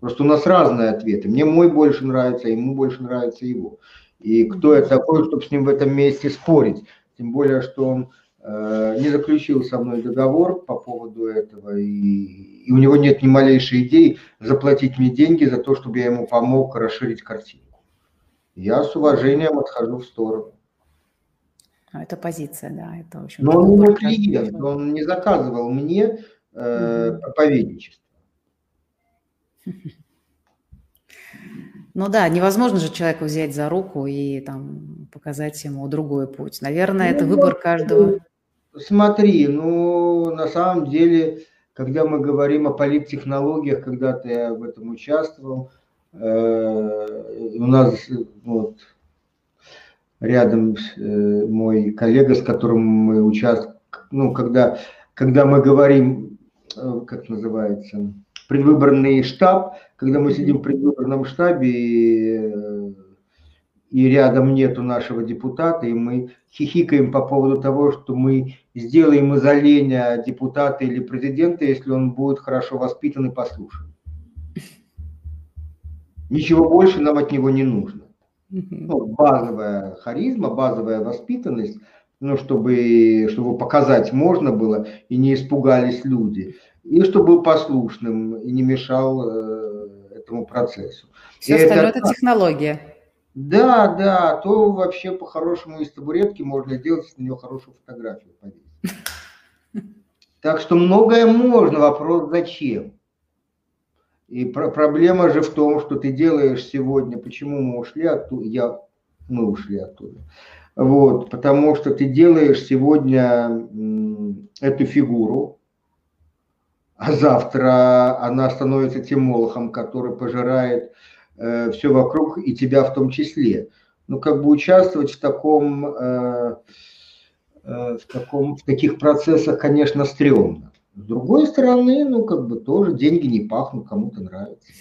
Просто у нас разные ответы. Мне мой больше нравится, ему больше нравится его. И кто я такой, чтобы с ним в этом месте спорить? Тем более, что он э, не заключил со мной договор по поводу этого, и, и у него нет ни малейшей идеи заплатить мне деньги за то, чтобы я ему помог расширить картинку. Я с уважением отхожу в сторону. А, это позиция, да, это в общем. Но он не клиент, он не заказывал мне э, проповедничество. Ну да, невозможно же человека взять за руку и там показать ему другой путь. Наверное, ну, это выбор каждого. Смотри, ну на самом деле, когда мы говорим о политтехнологиях, когда-то я в этом участвовал, э, у нас вот, рядом э, мой коллега, с которым мы участвуем, ну, когда, когда мы говорим, э, как называется, предвыборный штаб, когда мы сидим в предвыборном штабе и, э, и рядом нету нашего депутата, и мы хихикаем по поводу того, что мы сделаем из оленя депутата или президента, если он будет хорошо воспитан и послушан. Ничего больше нам от него не нужно ну, базовая харизма, базовая воспитанность, ну, чтобы, чтобы показать можно было и не испугались люди. и чтобы был послушным и не мешал э, этому процессу. Все и остальное это, это технология. Да, да, то вообще по-хорошему из табуретки можно сделать на нее хорошую фотографию Так что многое можно, вопрос зачем. И про проблема же в том, что ты делаешь сегодня, почему мы ушли оттуда, я, мы ушли оттуда. Вот, потому что ты делаешь сегодня эту фигуру, а завтра она становится тем молохом, который пожирает э, все вокруг и тебя в том числе. Ну, как бы участвовать в таком, э, э, в таком, в таких процессах, конечно, стрёмно. С другой стороны, ну, как бы тоже деньги не пахнут, кому-то нравится.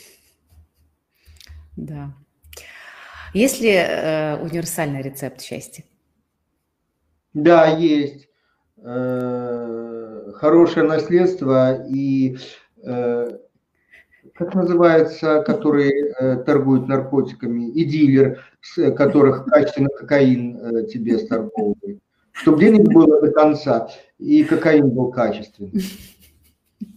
Да. Есть ли э, универсальный рецепт счастья? Да, есть. Э, хорошее наследство и э, как называется, которые э, торгуют наркотиками, и дилер, с которых качественный кокаин э, тебе сторговывает. Чтобы денег было до конца, и кокаин был качественный.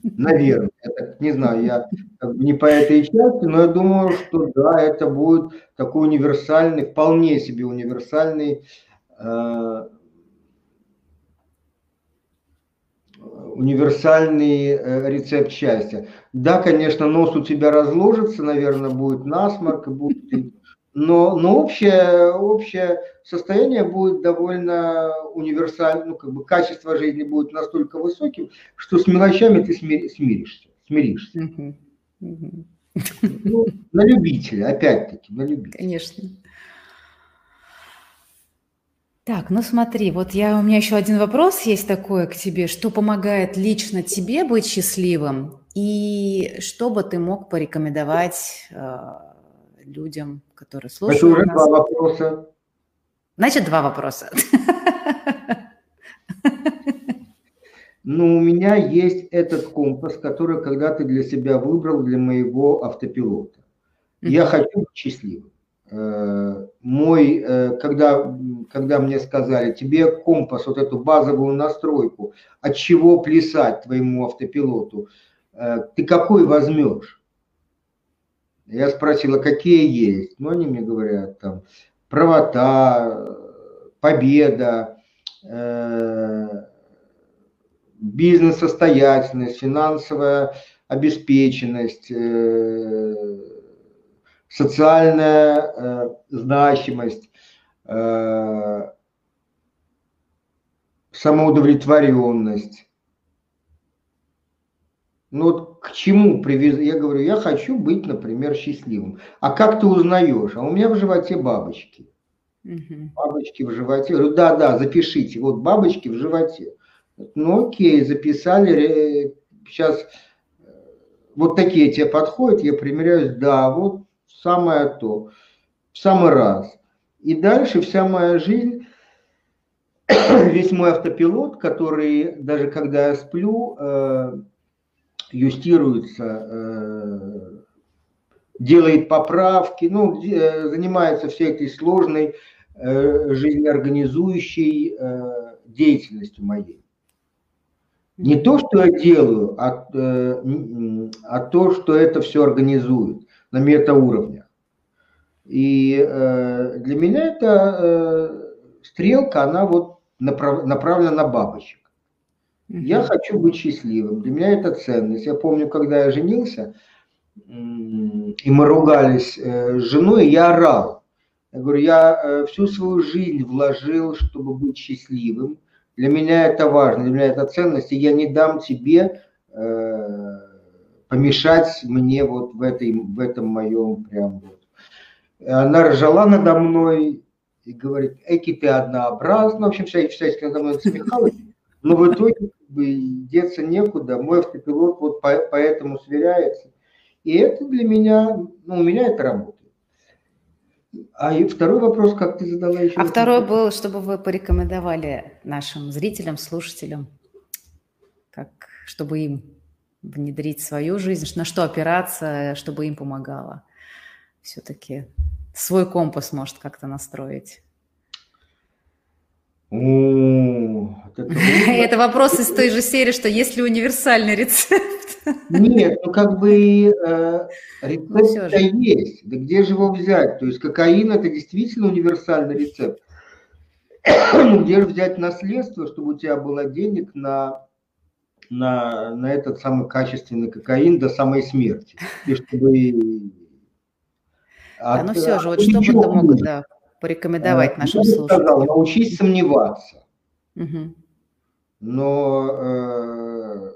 Наверное, это, не знаю, я не по этой части, но я думаю, что да, это будет такой универсальный, вполне себе универсальный э, универсальный э, рецепт счастья. Да, конечно, нос у тебя разложится, наверное, будет насморк, будет, но, но общее, общее состояние будет довольно универсальным, ну, как бы качество жизни будет настолько высоким, что с мелочами ты смиришься. смиришься. Ну, на любителя, опять-таки, на любителя. Конечно. Так, ну смотри, вот я, у меня еще один вопрос есть такой к тебе. Что помогает лично тебе быть счастливым? И что бы ты мог порекомендовать э, людям, которые слушают Это уже нас? два вопроса. Значит, два вопроса. Ну, у меня есть этот компас, который когда-то для себя выбрал для моего автопилота. Я хочу быть счастливым. Э, мой, э, когда, когда мне сказали, тебе компас, вот эту базовую настройку, от чего плясать твоему автопилоту, э, ты какой возьмешь? Я спросила, какие есть. Ну, они мне говорят, там, правота, победа, бизнес-состоятельность, финансовая обеспеченность, социальная э, значимость, э, самоудовлетворенность. Ну вот к чему привез? Я говорю, я хочу быть, например, счастливым. А как ты узнаешь? А у меня в животе бабочки. Угу. Бабочки в животе. Я говорю, да, да, запишите. Вот бабочки в животе. Ну окей, записали. Сейчас э, вот такие тебе подходят, я примеряюсь, да, вот самое то, в самый раз. И дальше вся моя жизнь, весь мой автопилот, который даже когда я сплю, э, юстируется, э, делает поправки, ну, э, занимается всей этой сложной э, жизнеорганизующей деятельностью моей. Не то, что я делаю, а, а то, что это все организует на метауровнях. И для меня эта стрелка, она вот направ, направлена на бабочек. Я хочу быть счастливым. Для меня это ценность. Я помню, когда я женился, и мы ругались э, с женой, я орал. Я говорю, я э, всю свою жизнь вложил, чтобы быть счастливым. Для меня это важно, для меня это ценность, и я не дам тебе э, помешать мне вот в, этой, в этом моем прям вот. Она ржала надо мной и говорит, эки ты однообразна, в общем, вся, всячески надо мной насмехалась, но в итоге как бы, деться некуда, мой автопилот вот по, поэтому сверяется. И это для меня, ну, у меня это работает. А и второй вопрос, как ты задала еще? А второй был, чтобы вы порекомендовали нашим зрителям, слушателям, как, чтобы им внедрить свою жизнь, на что опираться, чтобы им помогало. Все-таки свой компас может как-то настроить. О, это вопрос из той же серии, что есть ли универсальный рецепт. Нет, ну как бы э, рецепт ну, есть. Да где же его взять? То есть кокаин это действительно универсальный рецепт. ну где же взять наследство, чтобы у тебя было денег на, на, на этот самый качественный кокаин до самой смерти? И чтобы... Да, ну все же, вот что бы ты мог да, порекомендовать а, нашим слушателям? Сказал, научись сомневаться. Угу. Но э,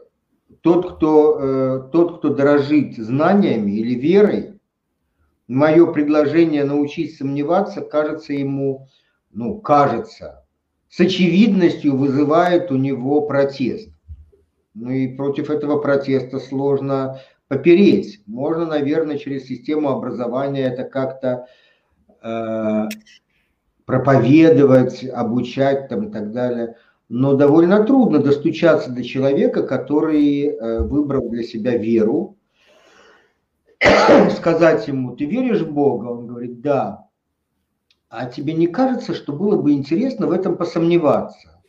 тот, кто, э, тот, кто дорожит знаниями или верой, мое предложение научить сомневаться кажется ему, ну, кажется, с очевидностью вызывает у него протест. Ну и против этого протеста сложно попереть. Можно, наверное, через систему образования это как-то э, проповедовать, обучать там и так далее – но довольно трудно достучаться до человека, который э, выбрал для себя веру, сказать ему, ты веришь в Бога? Он говорит, да. А тебе не кажется, что было бы интересно в этом посомневаться?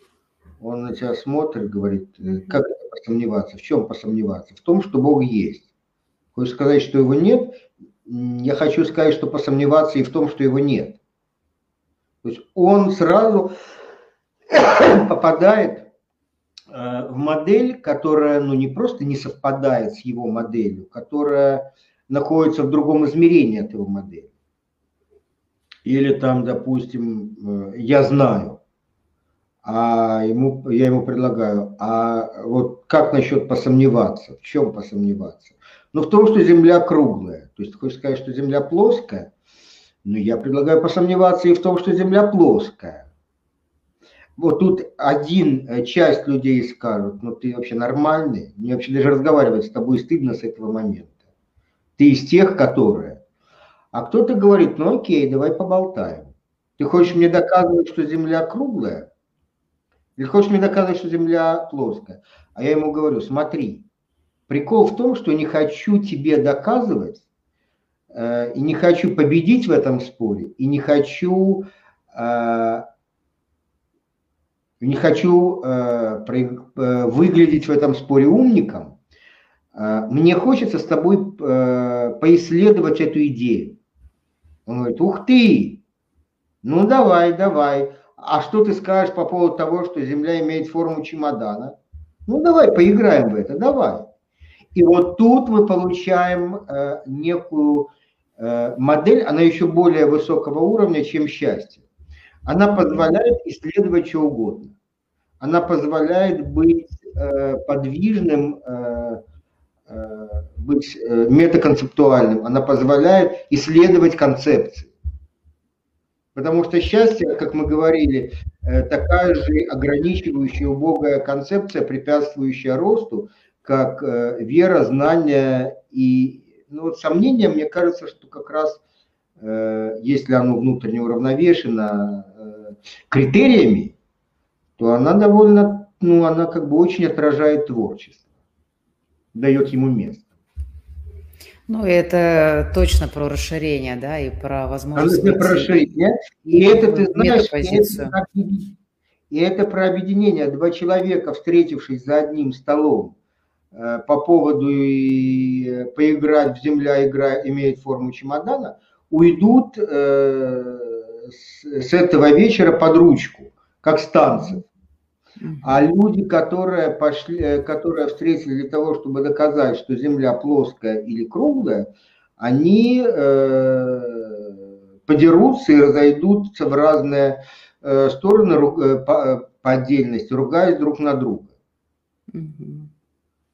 Он на тебя смотрит, говорит, «Э, как это посомневаться? В чем посомневаться? В том, что Бог есть. Хочешь сказать, что его нет? Я хочу сказать, что посомневаться и в том, что его нет. То есть он сразу попадает э, в модель, которая ну, не просто не совпадает с его моделью, которая находится в другом измерении от его модели. Или там, допустим, э, я знаю, а ему, я ему предлагаю, а вот как насчет посомневаться? В чем посомневаться? Ну, в том, что Земля круглая. То есть, хочешь сказать, что Земля плоская? Ну, я предлагаю посомневаться и в том, что Земля плоская вот тут один э, часть людей скажут, ну ты вообще нормальный, мне вообще даже разговаривать с тобой стыдно с этого момента. Ты из тех, которые. А кто-то говорит, ну окей, давай поболтаем. Ты хочешь мне доказывать, что Земля круглая? Или хочешь мне доказывать, что Земля плоская? А я ему говорю, смотри, прикол в том, что не хочу тебе доказывать, э, и не хочу победить в этом споре, и не хочу э, не хочу э, э, выглядеть в этом споре умником. Э, мне хочется с тобой э, поисследовать эту идею. Он говорит, ух ты, ну давай, давай. А что ты скажешь по поводу того, что Земля имеет форму чемодана? Ну давай, поиграем в это, давай. И вот тут мы получаем э, некую э, модель, она еще более высокого уровня, чем счастье. Она позволяет исследовать что угодно. Она позволяет быть э, подвижным, э, э, быть э, метаконцептуальным. Она позволяет исследовать концепции. Потому что счастье, как мы говорили, э, такая же ограничивающая убогая концепция, препятствующая росту, как э, вера, знание и ну, вот сомнение, мне кажется, что как раз э, если оно внутренне уравновешено э, критериями, то она довольно, ну, она как бы очень отражает творчество, дает ему место. Ну, это точно про расширение, да, и про возможность... Это про расширение, и, и это, ты знаешь, и это, и это про объединение. Два человека, встретившись за одним столом, по поводу и поиграть в земля игра имеет форму чемодана, уйдут э, с, этого вечера под ручку, как станция. А люди, которые, пошли, э, которые встретили для того, чтобы доказать, что Земля плоская или круглая, они э, подерутся и разойдутся в разные э, стороны э, по, по отдельности, ругаясь друг на друга. Угу.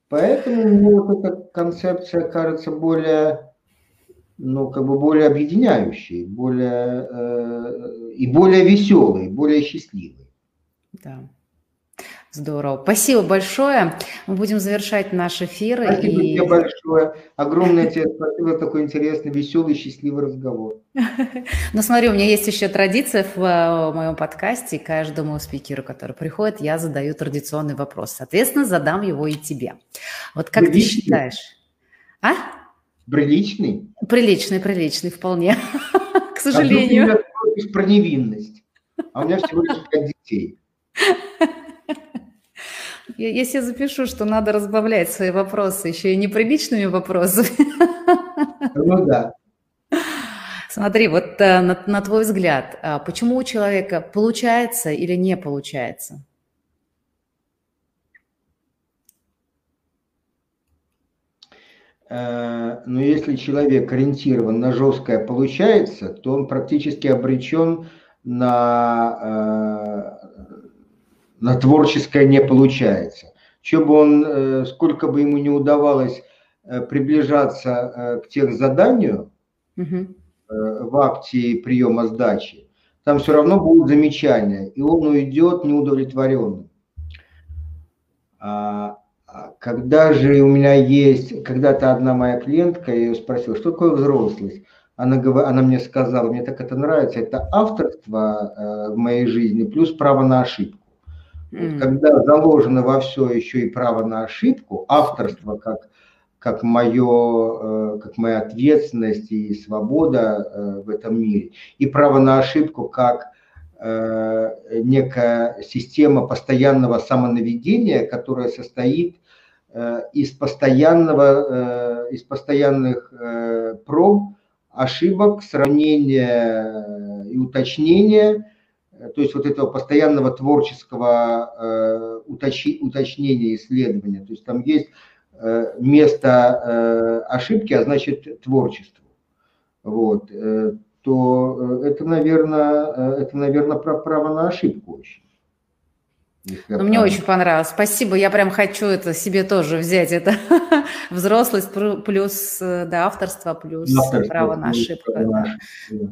Поэтому мне вот эта концепция кажется более, ну, как бы более объединяющей, более, э, и более веселой, более счастливой. Да. Здорово. Спасибо большое. Мы будем завершать наш эфир. Спасибо и... тебе большое. Огромное тебе спасибо за такой интересный, веселый, счастливый разговор. Ну, смотри, у меня есть еще традиция в э, моем подкасте. Каждому спикеру, который приходит, я задаю традиционный вопрос. Соответственно, задам его и тебе. Вот как Приличный. ты считаешь? А? Приличный? Приличный, приличный, вполне. К сожалению. А про невинность. А у меня всего лишь пять детей. Я, я себе запишу, что надо разбавлять свои вопросы еще и неприличными вопросами. Ну да. Смотри, вот э, на, на твой взгляд, а почему у человека получается или не получается? Э, но если человек ориентирован на жесткое получается, то он практически обречен на, э, на творческое не получается. Что бы он, э, сколько бы ему не удавалось приближаться к тех заданию угу. в акте приема сдачи, там все равно будут замечания, и он уйдет неудовлетворенным. А а когда же у меня есть, когда-то одна моя клиентка, я ее спросил, что такое взрослость? Она, она мне сказала, мне так это нравится, это авторство э, в моей жизни плюс право на ошибку. Mm. Когда заложено во все еще и право на ошибку, авторство как, как, мое, э, как моя ответственность и свобода э, в этом мире, и право на ошибку как некая система постоянного самонаведения, которая состоит Э, из, постоянного, э, из постоянных э, проб, ошибок, сравнения и уточнения, то есть вот этого постоянного творческого уточнения, исследования. То есть там есть место ошибки, а значит творчество. Вот. То это, наверное, это, наверное, право на ошибку очень. Ну, мне очень понравилось. Спасибо. Я прям хочу это себе тоже взять. Это взрослость плюс э, да, авторство плюс авторство, право на ошибку. Да.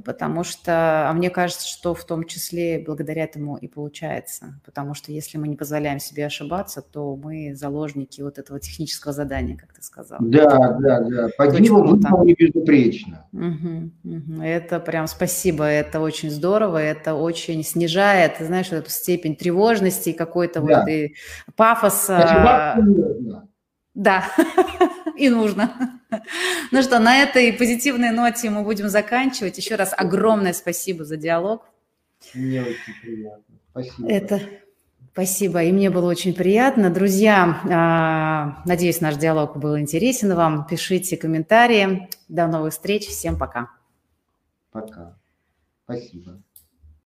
Потому что, а мне кажется, что в том числе благодаря этому и получается. Потому что если мы не позволяем себе ошибаться, то мы заложники вот этого технического задания, как ты сказал. Да, да, да. По делу не безупречно. Угу, угу. Это прям спасибо. Это очень здорово. Это очень снижает, знаешь, эту степень тревожности и какой-то да. вот и пафоса. Да, и нужно. Ну что, на этой позитивной ноте мы будем заканчивать. Еще раз огромное спасибо за диалог. Мне очень приятно. Спасибо. Это спасибо, и мне было очень приятно. Друзья, а, надеюсь, наш диалог был интересен вам. Пишите комментарии. До новых встреч. Всем пока. Пока. Спасибо.